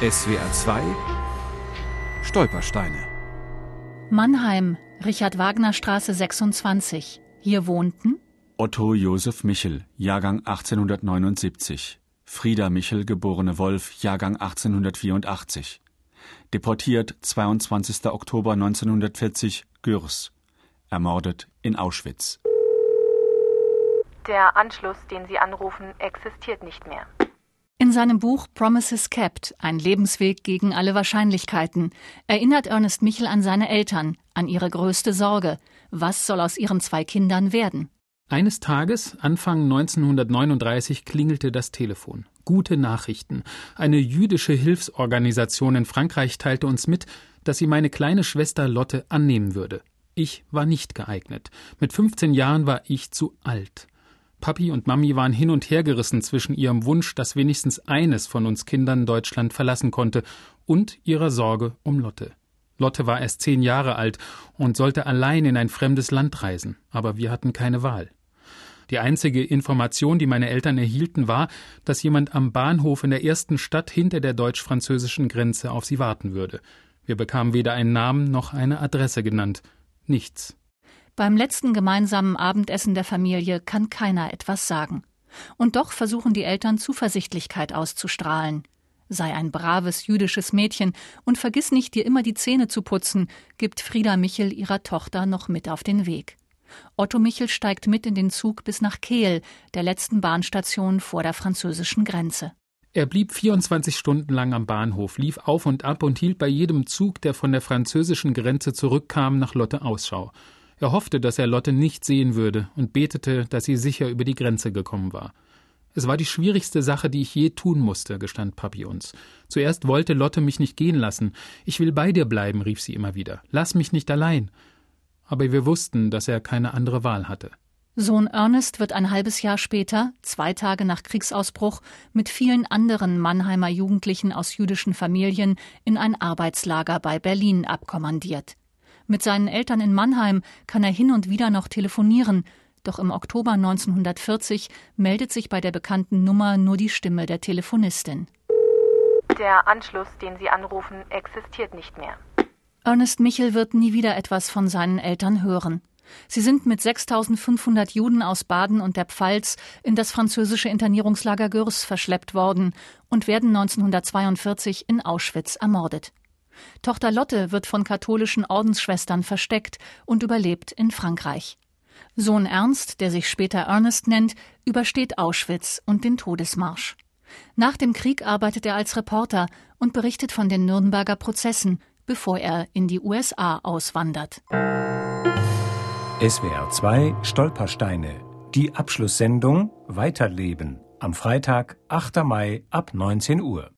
SWR 2 Stolpersteine Mannheim, Richard Wagner Straße 26. Hier wohnten Otto Josef Michel, Jahrgang 1879. Frieda Michel, geborene Wolf, Jahrgang 1884. Deportiert 22. Oktober 1940, Gürs. Ermordet in Auschwitz. Der Anschluss, den Sie anrufen, existiert nicht mehr. In seinem Buch Promises Kept, ein Lebensweg gegen alle Wahrscheinlichkeiten, erinnert Ernest Michel an seine Eltern, an ihre größte Sorge. Was soll aus ihren zwei Kindern werden? Eines Tages, Anfang 1939, klingelte das Telefon. Gute Nachrichten. Eine jüdische Hilfsorganisation in Frankreich teilte uns mit, dass sie meine kleine Schwester Lotte annehmen würde. Ich war nicht geeignet. Mit 15 Jahren war ich zu alt. Papi und Mami waren hin und her gerissen zwischen ihrem Wunsch, dass wenigstens eines von uns Kindern Deutschland verlassen konnte, und ihrer Sorge um Lotte. Lotte war erst zehn Jahre alt und sollte allein in ein fremdes Land reisen, aber wir hatten keine Wahl. Die einzige Information, die meine Eltern erhielten, war, dass jemand am Bahnhof in der ersten Stadt hinter der deutsch-französischen Grenze auf sie warten würde. Wir bekamen weder einen Namen noch eine Adresse genannt. Nichts. Beim letzten gemeinsamen Abendessen der Familie kann keiner etwas sagen. Und doch versuchen die Eltern Zuversichtlichkeit auszustrahlen. Sei ein braves jüdisches Mädchen und vergiss nicht, dir immer die Zähne zu putzen, gibt Frieda Michel ihrer Tochter noch mit auf den Weg. Otto Michel steigt mit in den Zug bis nach Kehl, der letzten Bahnstation vor der französischen Grenze. Er blieb 24 Stunden lang am Bahnhof, lief auf und ab und hielt bei jedem Zug, der von der französischen Grenze zurückkam, nach Lotte Ausschau. Er hoffte, dass er Lotte nicht sehen würde und betete, dass sie sicher über die Grenze gekommen war. Es war die schwierigste Sache, die ich je tun musste, gestand Papi uns. Zuerst wollte Lotte mich nicht gehen lassen. Ich will bei dir bleiben, rief sie immer wieder. Lass mich nicht allein. Aber wir wussten, dass er keine andere Wahl hatte. Sohn Ernest wird ein halbes Jahr später, zwei Tage nach Kriegsausbruch, mit vielen anderen Mannheimer Jugendlichen aus jüdischen Familien in ein Arbeitslager bei Berlin abkommandiert. Mit seinen Eltern in Mannheim kann er hin und wieder noch telefonieren, doch im Oktober 1940 meldet sich bei der bekannten Nummer nur die Stimme der Telefonistin. Der Anschluss, den Sie anrufen, existiert nicht mehr. Ernest Michel wird nie wieder etwas von seinen Eltern hören. Sie sind mit 6500 Juden aus Baden und der Pfalz in das französische Internierungslager Gürs verschleppt worden und werden 1942 in Auschwitz ermordet. Tochter Lotte wird von katholischen Ordensschwestern versteckt und überlebt in Frankreich. Sohn Ernst, der sich später Ernest nennt, übersteht Auschwitz und den Todesmarsch. Nach dem Krieg arbeitet er als Reporter und berichtet von den Nürnberger Prozessen, bevor er in die USA auswandert. SWR 2 Stolpersteine. Die Abschlusssendung Weiterleben am Freitag, 8. Mai ab 19 Uhr.